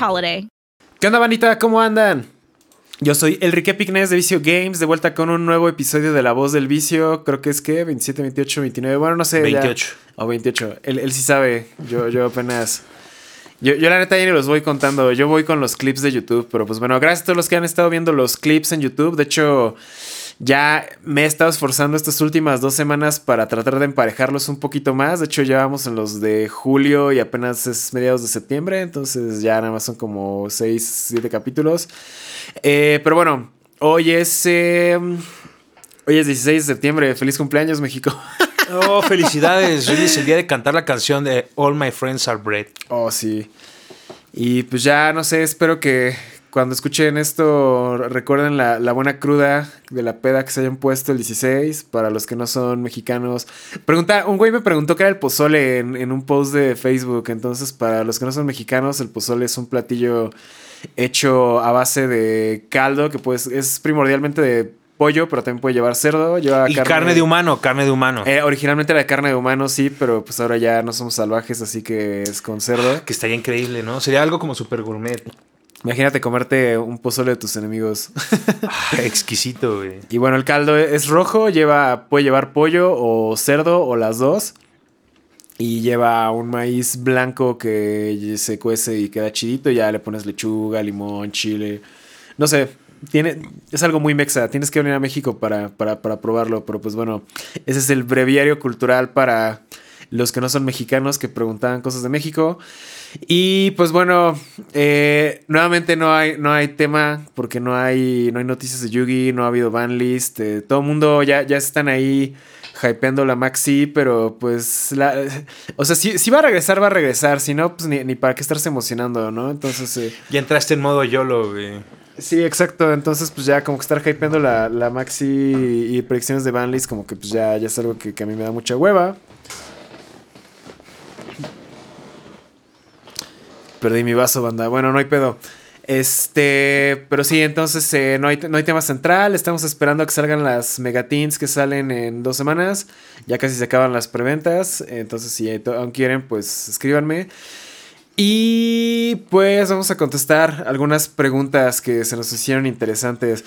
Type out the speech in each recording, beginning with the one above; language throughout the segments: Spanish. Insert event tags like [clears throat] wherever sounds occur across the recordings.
holiday. ¿Qué onda, bandita? ¿Cómo andan? Yo soy Enrique Pignes de Vicio Games, de vuelta con un nuevo episodio de La Voz del Vicio. Creo que es que 27, 28, 29. Bueno, no sé. 28. Ya. O 28. Él, él, sí sabe. Yo, yo apenas. Yo, yo, la neta ya ni los voy contando. Yo voy con los clips de YouTube. Pero pues bueno, gracias a todos los que han estado viendo los clips en YouTube. De hecho, ya me he estado esforzando estas últimas dos semanas para tratar de emparejarlos un poquito más. De hecho, ya vamos en los de julio y apenas es mediados de septiembre. Entonces ya nada más son como 6, 7 capítulos. Eh, pero bueno, hoy es. Eh, hoy es 16 de septiembre. Feliz cumpleaños, México. [laughs] Oh, felicidades. Hoy es el día de cantar la canción de All My Friends Are Bread. Oh, sí. Y pues ya, no sé, espero que cuando escuchen esto recuerden la, la, buena cruda de la peda que se hayan puesto el 16. Para los que no son mexicanos. Pregunta, un güey me preguntó qué era el pozole en, en un post de Facebook. Entonces, para los que no son mexicanos, el pozole es un platillo hecho a base de caldo que pues es primordialmente de pollo, pero también puede llevar cerdo. Lleva y carne, carne de humano, carne de humano. Eh, originalmente era carne de humano, sí, pero pues ahora ya no somos salvajes, así que es con cerdo. Que estaría increíble, ¿no? Sería algo como super gourmet. Imagínate comerte un pozole de tus enemigos. Ah, [laughs] exquisito, güey. Y bueno, el caldo es rojo, lleva, puede llevar pollo o cerdo o las dos. Y lleva un maíz blanco que se cuece y queda chidito. Y ya le pones lechuga, limón, chile. No sé, tiene, es algo muy mexa. Tienes que venir a México para, para, para probarlo. Pero pues bueno, ese es el breviario cultural para los que no son mexicanos que preguntaban cosas de México. Y pues bueno, eh, nuevamente no hay, no hay tema porque no hay, no hay noticias de Yugi, no ha habido banlist. Eh, todo el mundo ya, ya están ahí hypeando la Maxi, pero pues la, o sea, si, si, va a regresar, va a regresar. Si no, pues ni, ni para qué estarse emocionando, ¿no? Entonces... Eh, ya entraste en modo YOLO, güey. Sí, exacto. Entonces, pues ya como que estar hypeando la, la Maxi y predicciones de banlist, como que pues ya, ya es algo que, que a mí me da mucha hueva. Perdí mi vaso, banda. Bueno, no hay pedo. Este, pero sí, entonces eh, no, hay, no hay tema central. Estamos esperando a que salgan las megatins que salen en dos semanas. Ya casi se acaban las preventas. Entonces, si aún quieren, pues escríbanme. Y pues vamos a contestar algunas preguntas que se nos hicieron interesantes.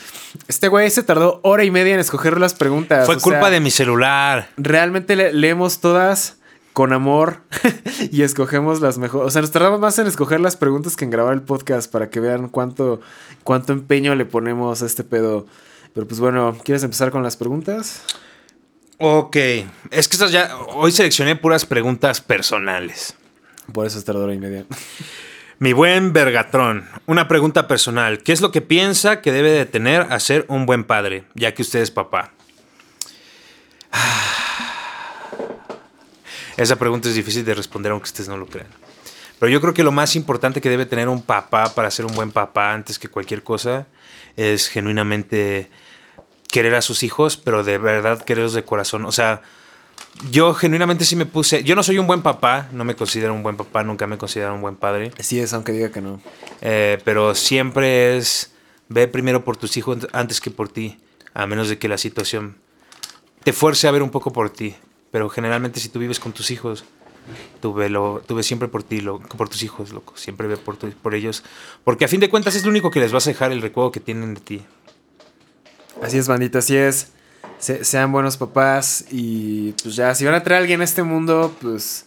Este güey se tardó hora y media en escoger las preguntas. Fue culpa sea, de mi celular. Realmente le leemos todas con amor [laughs] y escogemos las mejores. O sea, nos tardamos más en escoger las preguntas que en grabar el podcast para que vean cuánto, cuánto empeño le ponemos a este pedo. Pero pues bueno, ¿quieres empezar con las preguntas? Ok, es que estas ya. Hoy seleccioné puras preguntas personales. Por eso es tardora y media. [laughs] Mi buen Vergatrón, una pregunta personal. ¿Qué es lo que piensa que debe de tener a ser un buen padre, ya que usted es papá? Esa pregunta es difícil de responder aunque ustedes no lo crean. Pero yo creo que lo más importante que debe tener un papá para ser un buen papá antes que cualquier cosa es genuinamente querer a sus hijos, pero de verdad quererlos de corazón. O sea, yo genuinamente sí me puse. Yo no soy un buen papá, no me considero un buen papá, nunca me he considerado un buen padre. Sí es, aunque diga que no. Eh, pero siempre es. Ve primero por tus hijos antes que por ti, a menos de que la situación te fuerce a ver un poco por ti. Pero generalmente si tú vives con tus hijos, tú ve, lo, tú ves siempre por ti, lo, por tus hijos, loco. Siempre ve por, por ellos. Porque a fin de cuentas es lo único que les vas a dejar el recuerdo que tienen de ti. Así es, bandita, así es. Se, sean buenos papás y pues ya, si van a traer a alguien a este mundo, pues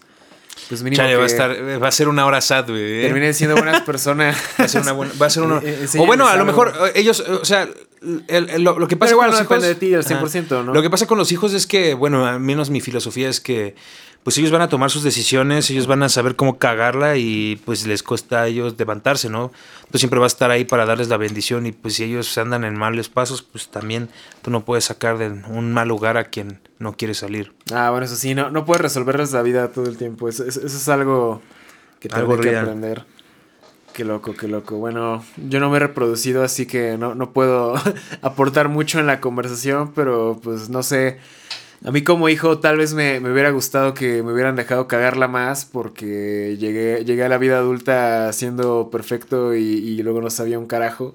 pues mínimo Chale, va a estar, va a ser una hora sad, güey. ¿eh? terminen siendo buenas personas. [laughs] Va a ser una buena, va a ser una- [laughs] Eh, eh, o bueno, a lo mejor eh, ellos, eh, o sea, el- el- lo, lo que pasa Pero igual con no los depende hijos- de ti al Ajá. 100%, ¿no? Lo que pasa con los hijos es que, bueno, al menos mi filosofía es que pues ellos van a tomar sus decisiones, ellos van a saber cómo cagarla y pues les cuesta a ellos levantarse, ¿no? Tú siempre vas a estar ahí para darles la bendición y pues si ellos andan en malos pasos, pues también tú no puedes sacar de un mal lugar a quien no quiere salir. Ah, bueno, eso sí, no, no puedes resolverles la vida todo el tiempo. Eso, eso- eso es algo que tengo que aprender. Qué loco, qué loco. Bueno, yo no me he reproducido, así que no, no puedo [laughs] aportar mucho en la conversación, pero pues no sé. A mí como hijo tal vez me, me hubiera gustado que me hubieran dejado cagarla más porque llegué, llegué a la vida adulta siendo perfecto y, y luego no sabía un carajo.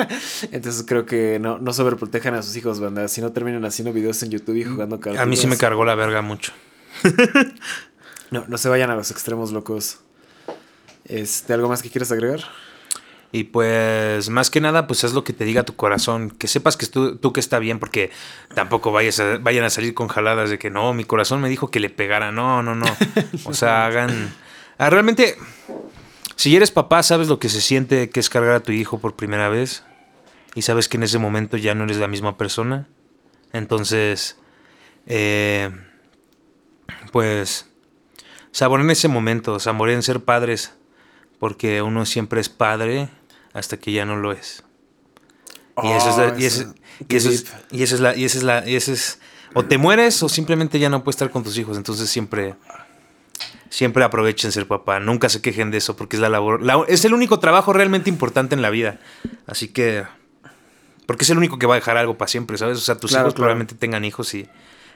[laughs] Entonces creo que no, no sobreprotejan a sus hijos, banda. Si no terminan haciendo videos en YouTube y jugando cartas. A mí sí me cargó la verga mucho. [laughs] No, no se vayan a los extremos locos. Este, ¿algo más que quieras agregar? Y pues, más que nada, pues es lo que te diga tu corazón. Que sepas que tú, tú que está bien, porque tampoco vayas a- vayan a salir con jaladas de que no, mi corazón me dijo que le pegara. No, no, no. [laughs] O sea, hagan. Ah, realmente, si eres papá, sabes lo que se siente que es cargar a tu hijo por primera vez. Y sabes que en ese momento ya no eres la misma persona. Entonces, eh, pues, saboren ese momento, saboren ser padres porque uno siempre es padre hasta que ya no lo es. Y eso es la- Oh, y eso- y eso es- deep. y eso es la y esa es la y es o te mueres o simplemente ya no puedes estar con tus hijos, entonces siempre siempre aprovechen ser papá, nunca se quejen de eso porque es la labor la- es el único trabajo realmente importante en la vida. Así que porque es el único que va a dejar algo para siempre, ¿sabes? O sea, tus Claro, hijos claro. probablemente tengan hijos y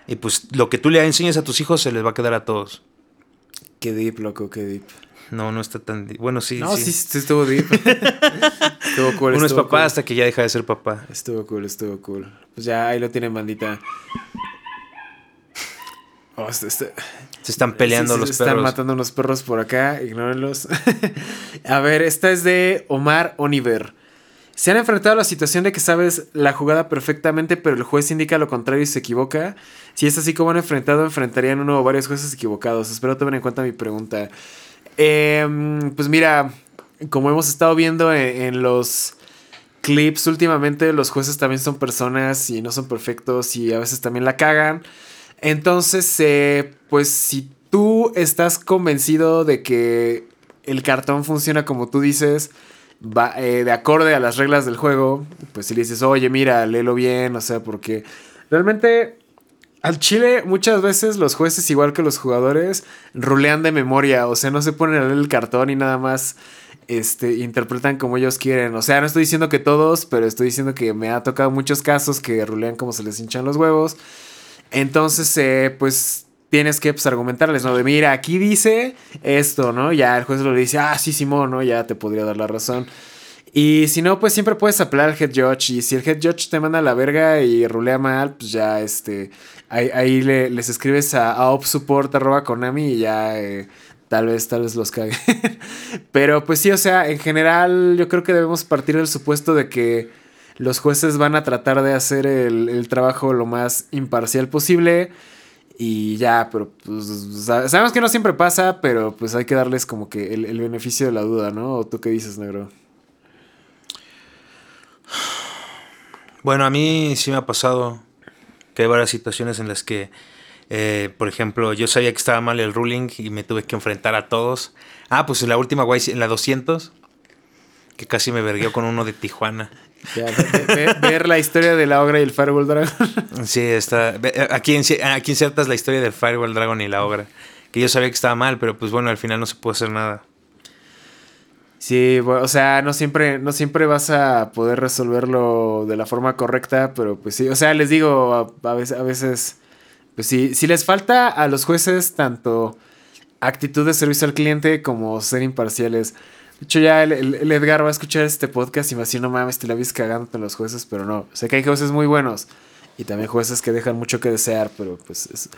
y pues lo que tú le enseñes a tus hijos se les va a quedar a todos. Qué deep, loco, qué deep. No, no está tan bueno, sí, no, sí. sí, estuvo deep. [laughs] estuvo cool. Uno es papá cool. hasta que ya deja de ser papá. Estuvo cool, estuvo cool. Pues ya ahí lo tienen, bandita. Oh, este- este- Se están peleando Sí, los Están perros. matando unos perros por acá, ignórenlos. [laughs] a ver, esta es de Omar Oniver. Se han enfrentado a la situación de que sabes la jugada perfectamente, pero el juez indica lo contrario y se equivoca. Si es así como han enfrentado, enfrentarían uno o varios jueces equivocados. Espero tomen en cuenta mi pregunta. Em, pues mira, como hemos estado viendo en, en los clips últimamente, los jueces también son personas y no son perfectos y a veces también la cagan. Entonces, eh, pues si tú estás convencido de que el cartón funciona como tú dices, va, eh, de acorde a las reglas del juego, pues si le dices, oye, mira, léelo bien, o sea, porque realmente al Chile muchas veces los jueces, igual que los jugadores, rulean de memoria, o sea, no se ponen a leer el cartón y nada más este, interpretan como ellos quieren. O sea, no estoy diciendo que todos, pero estoy diciendo que me ha tocado muchos casos que rulean como se les hinchan los huevos. Entonces, eh, pues tienes que pues, argumentarles, ¿no? De mira, aquí dice esto, ¿no? Ya el juez lo dice, ah, sí, Simón, ¿no? Ya te podría dar la razón. Y si no, pues siempre puedes apelar al head judge. Y si el head judge te manda a la verga y rulea mal, pues ya este. Ahí, ahí le- les escribes a, a opsupport.konami y ya eh, tal vez, tal vez los cague. [laughs] Pero pues sí, o sea, en general yo creo que debemos partir del supuesto de que los jueces van a tratar de hacer el, el trabajo lo más imparcial posible. Y ya, pero pues sa- sabemos que no siempre pasa, pero pues hay que darles como que el, el beneficio de la duda, ¿no? ¿O tú qué dices, negro? Bueno, a mí sí me ha pasado que hay varias situaciones en las que, eh, por ejemplo, yo sabía que estaba mal el ruling y me tuve que enfrentar a todos. Ah, pues en la última guay, en la 200, que casi me vergueó con uno de Tijuana. [laughs] Ya, ve- ve- ver la historia de la ogra y el Fireball Dragon. [laughs] Sí, está. Aquí, aquí insertas la historia del Firewall Dragon y la obra. Que yo sabía que estaba mal, pero pues bueno, al final no se puede hacer nada. Sí, bu- o sea, no siempre, no siempre vas a poder resolverlo de la forma correcta, pero pues sí, o sea, les digo, a, a veces, a veces, pues sí, si les falta a los jueces tanto actitud de servicio al cliente como ser imparciales. De hecho, ya el, el- Edgar va a escuchar este podcast y va a decir, no mames, te la vis cagándote en los jueces, pero no. Sé que hay jueces muy buenos y también jueces que dejan mucho que desear, pero pues es-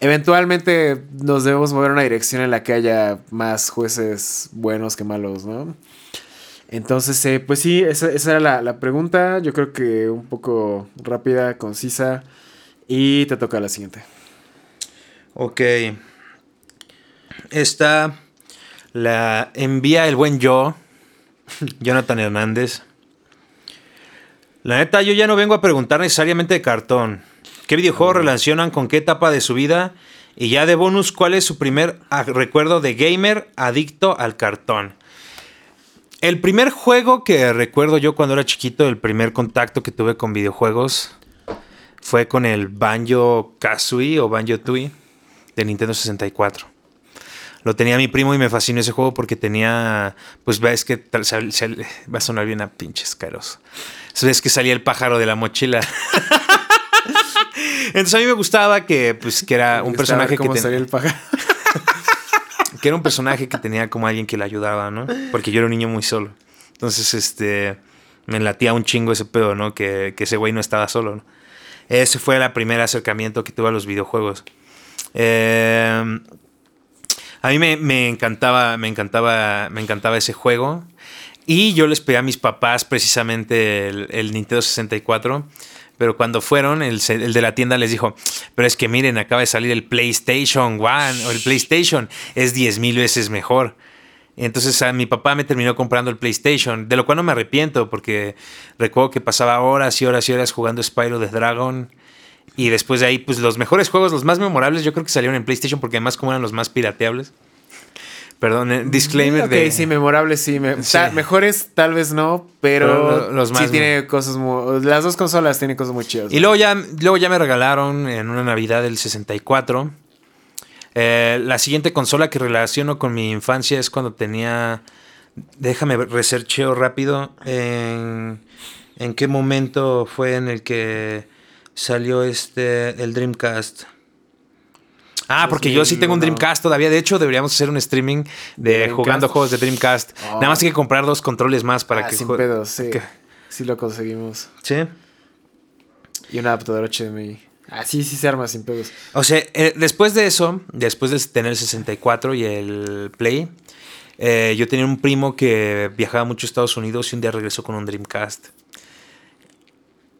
eventualmente nos debemos mover a una dirección en la que haya más jueces buenos que malos, ¿no? Entonces, eh, pues sí, esa, era la, la pregunta. Yo creo que un poco rápida, concisa. Y te toca la siguiente. Ok. Esta la envía el buen yo, Jonathan Hernández. La neta, yo ya no vengo a preguntar necesariamente de cartón. ¿Qué videojuegos relacionan con qué etapa de su vida? Y ya de bonus, ¿cuál es su primer ah, recuerdo de gamer adicto al cartón? El primer juego que recuerdo yo cuando era chiquito, el primer contacto que tuve con videojuegos, fue con el Banjo Kazooie o Banjo Tooie de Nintendo 64. Lo tenía mi primo y me fascinó ese juego porque tenía, pues ves que va a sonar bien a pinches caros. Ves que salía el pájaro de la mochila. [laughs] Entonces a mí me gustaba que, pues, que era un personaje que, ¿Cómo ten- salía el pájaro? [laughs] que era un personaje que tenía como alguien que le ayudaba, ¿no? Porque yo era un niño muy solo. Entonces, este, me latía un chingo ese pedo, ¿no? Que, que ese güey no estaba solo, ¿no? Ese fue el primer acercamiento que tuve a los videojuegos. Eh, a mí me, me encantaba, me encantaba, me encantaba ese juego. Y yo les pedí a mis papás precisamente el, el Nintendo 64. Pero cuando fueron, el, el de la tienda les dijo, pero es que miren, acaba de salir el PlayStation One o el PlayStation, es 10 mil veces mejor. Entonces a mi papá me terminó comprando el PlayStation, de lo cual no me arrepiento, porque recuerdo que pasaba horas y horas y horas jugando Spyro the Dragon. Y después de ahí, pues los mejores juegos, los más memorables, yo creo que salieron en PlayStation, porque además como eran los más pirateables. Perdón, eh, disclaimer de... sí, memorable, sí. me- Sí. ta- mejores tal vez no, pero, Pero lo- los más sí tiene cosas muy... Las dos consolas tienen cosas muy chidas. Y luego ya, luego ya me regalaron en una Navidad del 64. Eh, la siguiente consola que relaciono con mi infancia es cuando tenía. Déjame researcheo rápido. En, ¿En qué momento fue en el que salió este el Dreamcast? Ah, porque yo sí tengo un 2001. Dreamcast todavía. De hecho, deberíamos hacer un streaming de Dreamcast? jugando juegos de Dreamcast. Oh. Nada más hay que comprar dos controles más para Ah, que sin pedos, sí. Sí lo conseguimos. Sí. Y un adaptador HDMI. Ah, sí, sí se arma sin pedos. O sea, eh, después de eso, después de tener el 64 y el Play, eh, yo tenía un primo que viajaba mucho a Estados Unidos y un día regresó con un Dreamcast.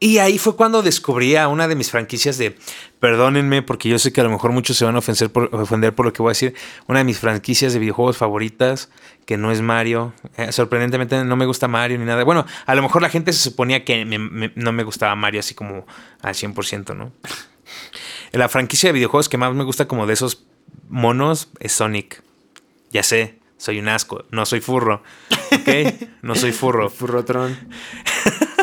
Y ahí fue cuando descubrí a una de mis franquicias de, perdónenme porque yo sé que a lo mejor muchos se van a ofender por, ofender por lo que voy a decir, una de mis franquicias de videojuegos favoritas, que no es Mario. Eh, sorprendentemente no me gusta Mario ni nada. Bueno, a lo mejor la gente se suponía que me- me- no me gustaba Mario así como al 100%, ¿no? La franquicia de videojuegos que más me gusta como de esos monos es Sonic. Ya sé, soy un asco, no soy furro. ¿Ok? No soy furro. [laughs] Furrotron. [laughs]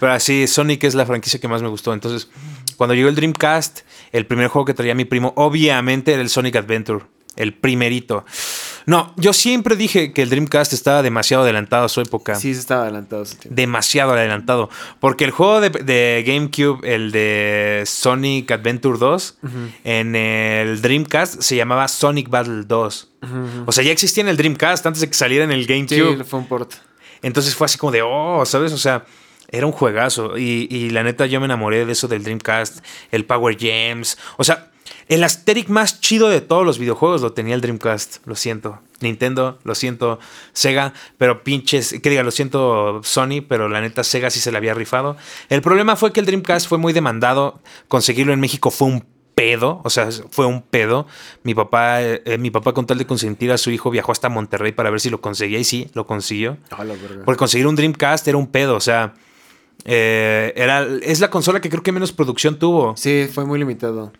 Pero así, Sonic es la franquicia que más me gustó. Entonces, cuando llegó el Dreamcast, el primer juego que traía mi primo, obviamente era el Sonic Adventure. El primerito. No, yo siempre dije que el Dreamcast estaba demasiado adelantado a su época. Sí, estaba adelantado tiempo. demasiado adelantado. Porque el juego de, de GameCube, el de Sonic Adventure 2, en el Dreamcast se llamaba Sonic Battle 2. O sea, ya existía en el Dreamcast antes de que saliera en el Sí, GameCube. fue un port. Entonces fue así como de, oh, ¿sabes? O sea, era un juegazo. Y, y la neta, yo me enamoré de eso del Dreamcast, el Power Gems. O sea, el aesthetic más chido de todos los videojuegos lo tenía el Dreamcast. Lo siento. Nintendo, lo siento. Sega, pero pinches. Que diga, lo siento Sony, pero la neta, Sega sí se la había rifado. El problema fue que el Dreamcast fue muy demandado. Conseguirlo en México fue un pedo, o sea, fue un pedo. Mi papá, eh, eh, mi papá con tal de consentir a su hijo viajó hasta Monterrey para ver si lo conseguía y sí, lo consiguió. Porque conseguir un Dreamcast era un pedo, o sea, eh, era, es la consola que creo que menos producción tuvo. Sí, fue muy limitado.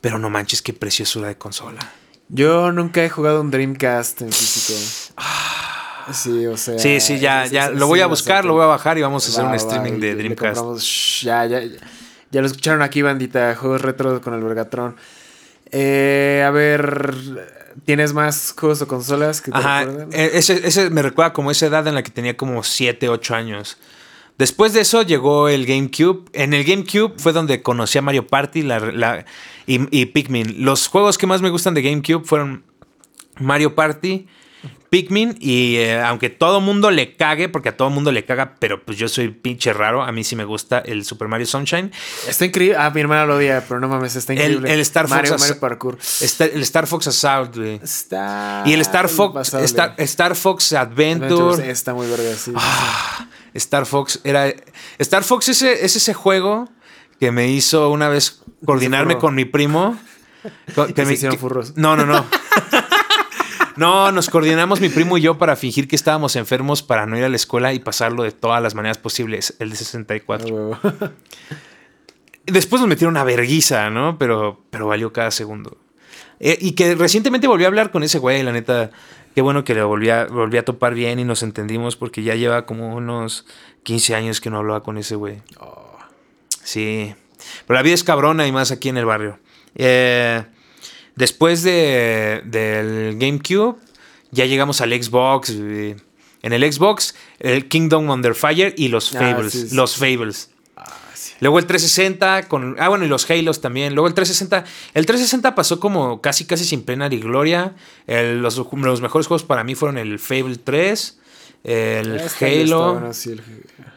Pero no manches, qué preciosura de consola. Yo nunca he jugado un Dreamcast en físico. Sí, o sea. Sí, sí, ya, ya, lo voy a buscar, lo voy a bajar y vamos a hacer Va, un streaming de Dreamcast. shh, ya, ya, ya. Ya lo escucharon aquí, bandita. Juegos retro con el Vergatron. Eh, a ver, ¿tienes más juegos o consolas que te Ajá, eh, ese, ese me recuerda como esa edad en la que tenía como 7, 8 años. Después de eso llegó el GameCube. En el GameCube fue donde conocí a Mario Party y, y Pikmin. Los juegos que más me gustan de GameCube fueron Mario Party, Pikmin y eh, aunque todo mundo le cague, porque a todo mundo le caga, pero pues yo soy pinche raro, a mí sí me gusta el Super Mario Sunshine. Está increíble. Ah, mi hermana lo odia, pero no mames, está El- increíble. el Star Fox Mario, Parkour. Está, el Star Fox Assault, güey. Está. Y el Star Fox. Star, Star Fox Adventure. Está muy verga, sí. Ah, Star Fox era. Star Fox ese, es ese juego que me hizo una vez [laughs] coordinarme con mi primo. [laughs] Que se me- hicieron furros. No, no, no. [laughs] No, nos coordinamos mi primo y yo para fingir que estábamos enfermos para no ir a la escuela y pasarlo de todas las maneras posibles, el de 64. Ah. Después nos metieron una verguiza, ¿no? Pero, pero valió cada segundo. Eh, y que recientemente volví a hablar con ese güey, la neta. Qué bueno que lo volví a, volví a topar bien y nos entendimos porque ya lleva como unos 15 años que no hablaba con ese güey. Sí. Pero la vida es cabrona y más aquí en el barrio. Eh, después de, del GameCube, ya llegamos al Xbox. En el Xbox, el Kingdom Under Fire y los Ah, Fables. sí, sí. Los Fables. Ah, sí. Luego el 360 con. Ah, bueno, y los Halos también. Luego el 360. El 360 pasó como casi, casi sin pena ni gloria. El- los, los mejores juegos para mí fueron el Fable 3, el Halo, bueno, sí, el-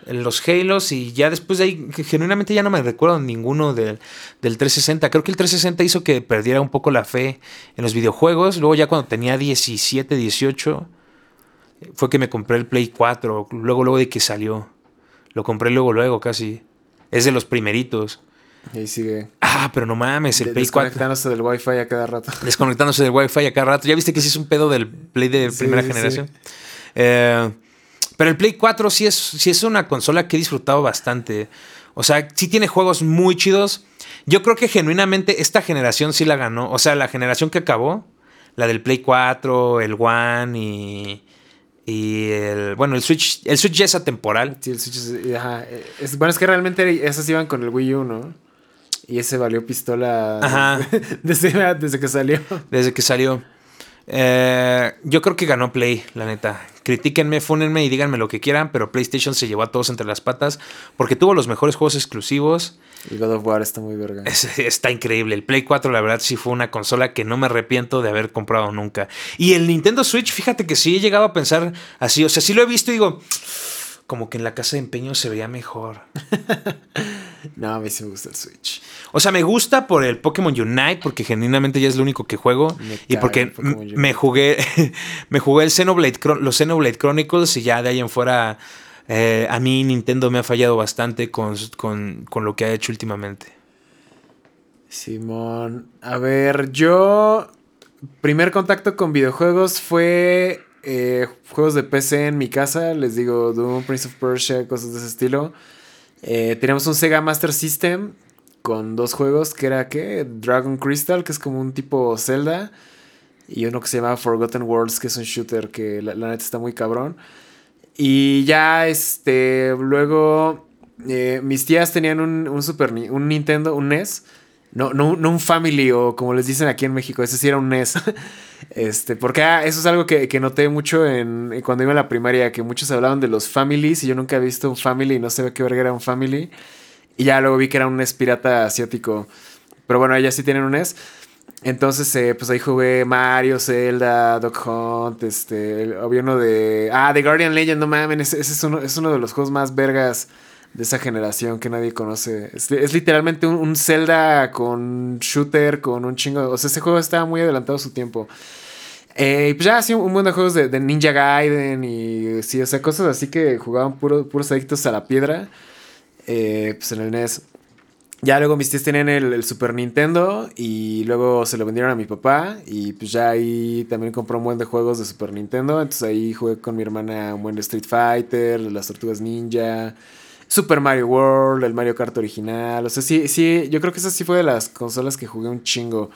el- los Halos. Y ya después de ahí, genuinamente ya no me recuerdo ninguno del, del 360. Creo que el 360 hizo que perdiera un poco la fe en los videojuegos. Luego, ya cuando tenía 17, 18, fue que me compré el Play 4. Luego, luego de que salió. Lo compré luego, luego, casi. Es de los primeritos. Y ahí sigue. Ah, pero no mames, el de- Play 4. desconectándose del wifi a cada rato. Desconectándose del Wi-Fi a cada rato. Ya viste que sí es un pedo del Play de Sí, primera sí. generación. Eh, pero el Play 4 sí es, sí es una consola que he disfrutado bastante. O sea, sí tiene juegos muy chidos. Yo creo que genuinamente esta generación sí la ganó. O sea, la generación que acabó, la del Play 4, el One y. Y el. Bueno, el Switch. El Switch ya es atemporal. Sí, el Switch es, ajá, es- bueno, es que realmente esas iban con el Wii U, ¿no? Y ese valió pistola Ajá. [laughs] desde, desde que salió. Desde que salió. Eh, yo creo que ganó Play, la neta. Critíquenme, fúnenme y díganme lo que quieran, pero PlayStation se llevó a todos entre las patas porque tuvo los mejores juegos exclusivos. Y God of War está muy verga. Es- está increíble. El Play 4, la verdad, sí fue una consola que no me arrepiento de haber comprado nunca. Y el Nintendo Switch, fíjate que sí he llegado a pensar así. O sea, sí lo he visto y digo, como que en la casa de empeño se veía mejor. [laughs] No, a mí sí me gusta el Switch. O sea, me gusta por el Pokémon Unite, porque genuinamente ya es lo único que juego. Me y porque me jugué. [laughs] me jugué el Xenoblade, los Xenoblade Chronicles. Y ya de ahí en fuera. eh, a mí Nintendo me ha fallado bastante con, con- con lo que ha hecho últimamente. Simón, a ver, yo primer contacto con videojuegos fue eh, juegos de PC en mi casa, les digo Doom, Prince of Persia, cosas de ese estilo. Eh, teníamos un Sega Master System con dos juegos que era ¿qué? Dragon Crystal, que es como un tipo Zelda, y uno que se llama Forgotten Worlds, que es un shooter que la, la neta está muy cabrón. Y ya, este, luego eh, mis tías tenían un, un Super un Nintendo, un NES. No, no, no un Family o como les dicen aquí en México, ese sí era un NES. [laughs] este, porque ah, eso es algo que, que noté mucho en, en cuando iba a la primaria, que muchos hablaban de los Families y yo nunca había visto un Family y no sé qué verga era un Family. Y ya luego vi que era un NES pirata asiático. Pero bueno, ellas sí tienen un NES. Entonces, eh, pues ahí jugué Mario, Zelda, Dog Hunt, este, había uno de... Ah, The Guardian Legend, no mames, ese, ese es, uno, es uno de los juegos más vergas de esa generación que nadie conoce. Es, literalmente un, un Zelda con shooter, con un chingo... O sea, ese juego estaba muy adelantado a su tiempo. Eh, y pues ya, sí, un montón de juegos de, de Ninja Gaiden y sí, o sea, cosas así que jugaban puro- puros adictos a la piedra. Eh, pues en el NES. Ya luego mis tíos tenían el, el Super Nintendo y luego se lo vendieron a mi papá y pues ya ahí también compró un buen de juegos de Super Nintendo. Entonces ahí jugué con mi hermana un buen Street Fighter, las Tortugas Ninja, Super Mario World, el Mario Kart original. O sea, sí, sí, yo creo que esa sí fue de las consolas que jugué un chingo.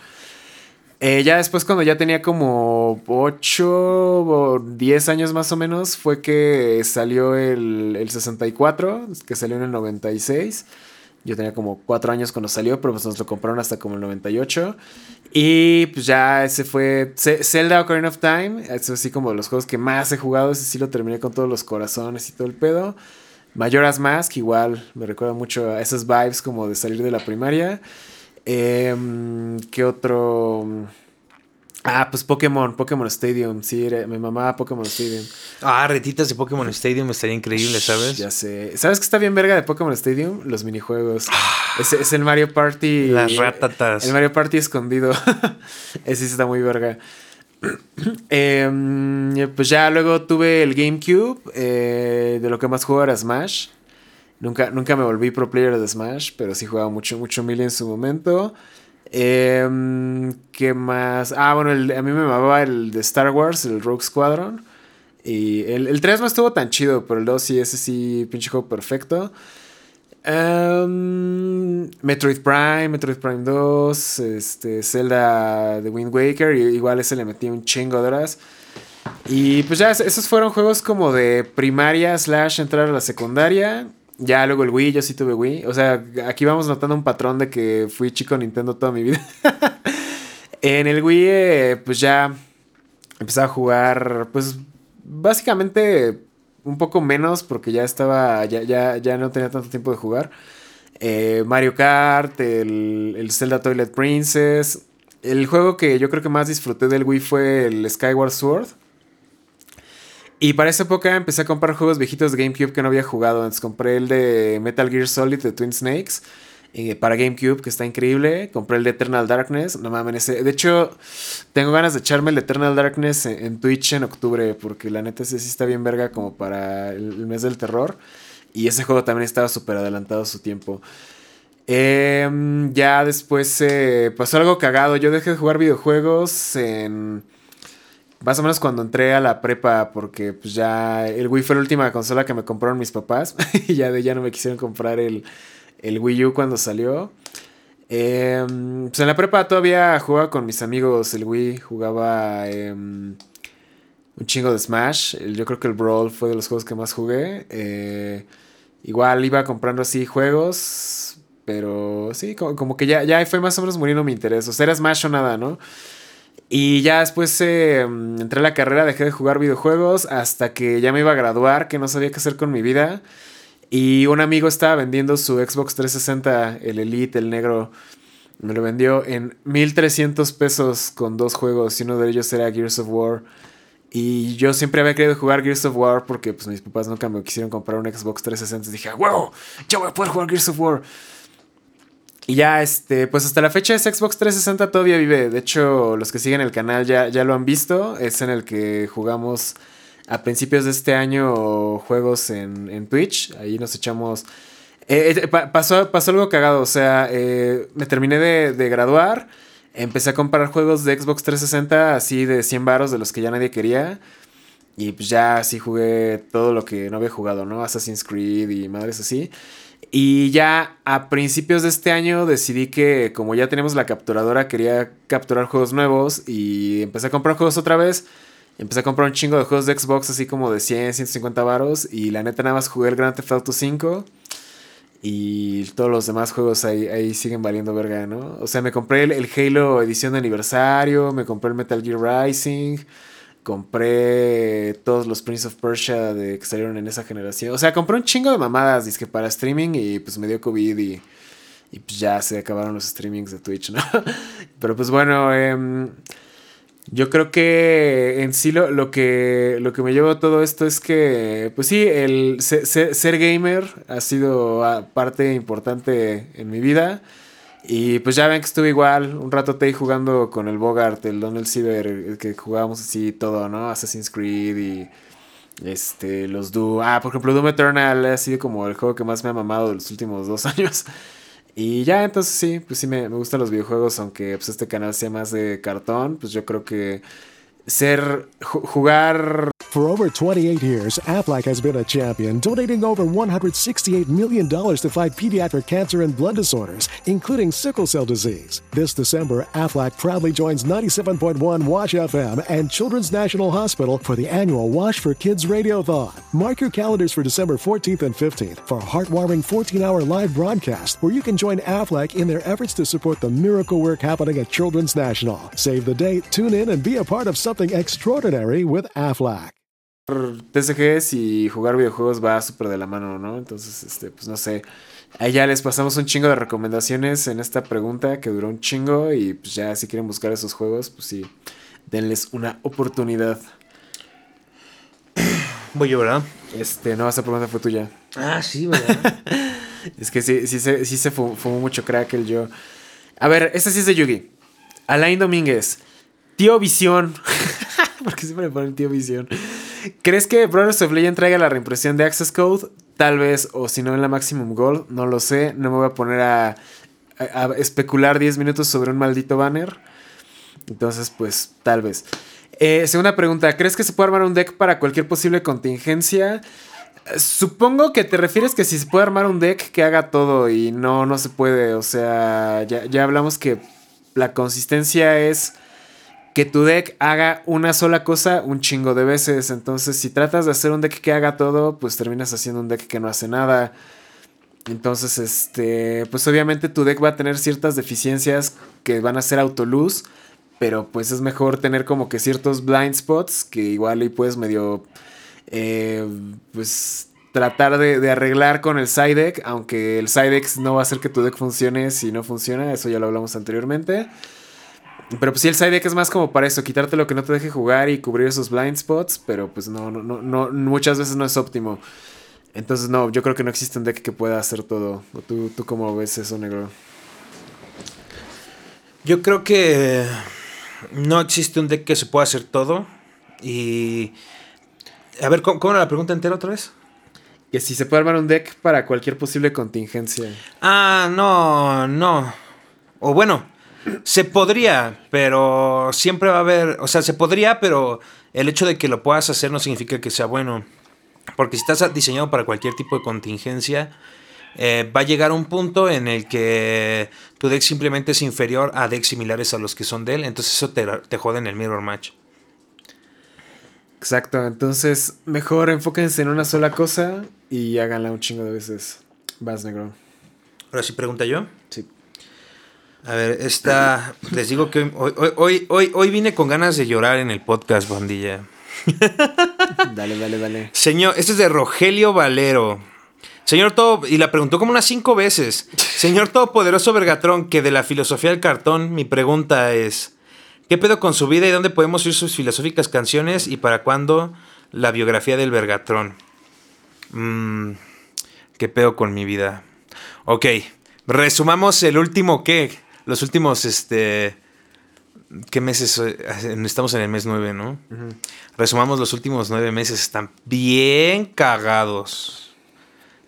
Eh, ya después cuando ya tenía como 8 o 10 años más o menos fue que salió el, el 64, que salió en el 96. Yo tenía como 4 años cuando salió, pero pues nos lo compraron hasta como el 98. Y pues ya ese fue Zelda Ocarina of Time. Eso así como los juegos que más he jugado. Ese sí lo terminé con todos los corazones y todo el pedo. Majora's Mask, igual me recuerda mucho a esas vibes como de salir de la primaria. Em, ¿Qué otro? Ah, pues Pokémon, Pokémon Stadium. Sí, me mamaba Pokémon Stadium. Ah, retitas de Pokémon Stadium estaría increíble, ¿sabes? Ya sé. ¿Sabes qué está bien verga de Pokémon Stadium? Los minijuegos. es, es el Mario Party. Las ratatas. El Mario Party escondido. [laughs] Ese sí está muy verga. [clears throat] Em, pues ya luego tuve el GameCube. eh, de lo que más jugaba era Smash. Nunca, nunca me volví pro player de Smash, pero sí jugaba mucho, mucho Melee en su momento. Em, ¿Qué más? Ah, bueno, a mí me mamaba el de Star Wars, el Rogue Squadron. Y el, el 3 no estuvo tan chido, pero el 2 sí, ese sí, pinche juego perfecto. Em, Metroid Prime, Metroid Prime 2, este, Zelda The Wind Waker, igual ese le metí un chingo de horas. Y pues ya, esos fueron juegos como de primaria slash entrar a la secundaria. Ya luego el Wii, yo sí tuve Wii. O sea, aquí vamos notando un patrón de que fui chico Nintendo toda mi vida. [laughs] en el Wii, eh, pues ya empecé a jugar, pues básicamente un poco menos porque ya estaba, ya, ya, ya no tenía tanto tiempo de jugar. Eh, Mario Kart, el, el Zelda Toilet Princess. El juego que yo creo que más disfruté del Wii fue el Skyward Sword. Y para esa época empecé a comprar juegos viejitos de GameCube que no había jugado. Entonces compré el de Metal Gear Solid de Twin Snakes eh, para GameCube, que está increíble. Compré el de Eternal Darkness. No mames. De hecho, tengo ganas de echarme el Eternal Darkness en, Twitch en octubre, porque la neta ese sí está bien verga como para el, el mes del terror. Y ese juego también estaba súper adelantado a su tiempo. Em, ya después eh, pasó algo cagado. Yo dejé de jugar videojuegos en. Más o menos cuando entré a la prepa, porque pues ya el Wii fue la última consola que me compraron mis papás. [laughs] y ya de ya no me quisieron comprar el, el Wii U cuando salió. Em, pues en la prepa todavía jugaba con mis amigos el Wii. Jugaba em, un chingo de Smash. Yo creo que el Brawl fue de los juegos que más jugué. Eh, igual iba comprando así juegos. Pero sí, como, como que ya, ya fue más o menos muriendo mi interés. O sea, era Smash o nada, ¿no? Y ya después eh, entré a la carrera, dejé de jugar videojuegos hasta que ya me iba a graduar, que no sabía qué hacer con mi vida. Y un amigo estaba vendiendo su Xbox 360, el Elite, el negro. Me lo vendió en 1300 pesos con dos juegos y uno de ellos era Gears of War. Y yo siempre había querido jugar Gears of War porque pues mis papás nunca me quisieron comprar un Xbox 360. Entonces dije, ¡wow! Ya voy a poder jugar Gears of War. Y ya, este, pues hasta la fecha ese Xbox 360 todavía vive. De hecho, los que siguen el canal ya, ya lo han visto. Es en el que jugamos a principios de este año juegos en, en Twitch. Ahí nos echamos... eh, eh, pa- pasó, pasó algo cagado. O sea, eh, me terminé de, de graduar. Empecé a comprar juegos de Xbox 360 así de 100 varos de los que ya nadie quería. Y pues ya así jugué todo lo que no había jugado, ¿no? Assassin's Creed y madres así. Y ya a principios de este año decidí que como ya tenemos la capturadora quería capturar juegos nuevos y empecé a comprar juegos otra vez. Empecé a comprar un chingo de juegos de Xbox así como de 100, 150 varos y la neta nada más jugué el Grand Theft Auto 5 y todos los demás juegos ahí, ahí siguen valiendo verga, ¿no? O sea, me compré el, Halo edición de aniversario, me compré el Metal Gear Rising, compré todos los Prince of Persia de, que salieron en esa generación. O sea, compré un chingo de mamadas, dizque para streaming y pues me dio COVID y, y pues ya se acabaron los streamings de Twitch, ¿no? [laughs] Pero pues bueno, em, yo creo que en sí lo, lo que, lo que me llevó a todo esto es que, pues sí, el se- se- ser gamer ha sido ah, parte importante en mi vida. Y pues ya ven que estuve igual un rato ahí jugando con el Bogart, el Donald Silver, que jugábamos así todo, ¿no? Assassin's Creed y este, los Doom. Ah, por ejemplo, Doom Eternal ha sido como el juego que más me ha mamado de los últimos dos [laughs] años. Y ya, entonces sí, pues sí me, me gustan los videojuegos, aunque pues este canal sea más de cartón, pues yo creo que ser, ju- jugar For over 28 years, Aflac has been a champion, donating over $168 million to fight pediatric cancer and blood disorders, including sickle cell disease. This December, Aflac proudly joins 97.1 Wash FM and Children's National Hospital for the annual Wash for Kids Radiothon. Mark your calendars for December 14th and 15th for a heartwarming 14 hour live broadcast where you can join Aflac in their efforts to support the miracle work happening at Children's National. Save the date, tune in, and be a part of something extraordinary with Aflac. TCGs y jugar videojuegos va súper de la mano, ¿no? Entonces, este, pues no sé. Ya les pasamos un chingo de recomendaciones en esta pregunta que duró un chingo y pues ya si quieren buscar esos juegos, pues sí, denles una oportunidad. Voy yo, ¿verdad? Este, no, esa pregunta fue tuya. Ah, sí, ¿verdad? [laughs] Es que sí, sí, se, sí se fu- fumó mucho crack el yo. A ver, esta sí es de Yugi. Alain Domínguez. Tío Visión. [laughs] Porque siempre me ponen Tío Visión. ¿Crees que Brothers of Legend traiga la reimpresión de Access Code? Tal vez, o si no en la Maximum Gold, no lo sé. No me voy a poner a, a- a especular 10 minutos sobre un maldito banner. Entonces, pues, tal vez. Eh, segunda pregunta, ¿crees que se puede armar un deck para cualquier posible contingencia? Supongo que te refieres que si se puede armar un deck que haga todo y no, no se puede. O sea, ya, ya hablamos que la consistencia es que tu deck haga una sola cosa un chingo de veces. Entonces, si tratas de hacer un deck que haga todo, pues terminas haciendo un deck que no hace nada. Entonces, este, pues obviamente tu deck va a tener ciertas deficiencias que van a ser autoluz, pero pues es mejor tener como que ciertos blind spots que igual y puedes medio, eh, pues tratar de, arreglar con el side deck, aunque el side deck no va a hacer que tu deck funcione si no funciona, eso ya lo hablamos anteriormente. Pero pues sí, el side deck es más como para eso, quitarte lo que no te deje jugar y cubrir esos blind spots, pero pues no, no, no, no muchas veces no es óptimo. Entonces, no, yo creo que no existe un deck que pueda hacer todo. ¿O ¿Tú, tú cómo ves eso, negro? Yo creo que no existe un deck que se pueda hacer todo. Y. A ver, ¿cómo, cómo era la pregunta entera otra vez? Que si se puede armar un deck para cualquier posible contingencia. Ah, no, no. O bueno, se podría, pero siempre va a haber. O sea, se podría, pero el hecho de que lo puedas hacer no significa que sea bueno. Porque si estás diseñado para cualquier tipo de contingencia, eh, va a llegar un punto en el que tu deck simplemente es inferior a decks similares a los que son de él. Entonces eso te, te jode en el mirror match. Exacto, entonces mejor enfóquense en una sola cosa y háganla un chingo de veces. Vas, negro. Ahora sí, pregunta yo. Sí. A ver, esta. Les digo que hoy, hoy, hoy, hoy, hoy vine con ganas de llorar en el podcast, bandilla. [laughs] Dale, dale, dale. Señor, este es de Rogelio Valero. Señor Todo, y la preguntó como unas cinco veces. Señor Todopoderoso Vergatrón, que de la filosofía del cartón, mi pregunta es: ¿Qué pedo con su vida y dónde podemos oír sus filosóficas canciones y para cuándo la biografía del Vergatrón? Mm, ¿Qué pedo con mi vida? Ok, resumamos el último, ¿qué? Los últimos, este. ¿Qué meses? eh, Estamos en el mes 9, ¿no? Resumamos los últimos nueve meses. Están bien cagados.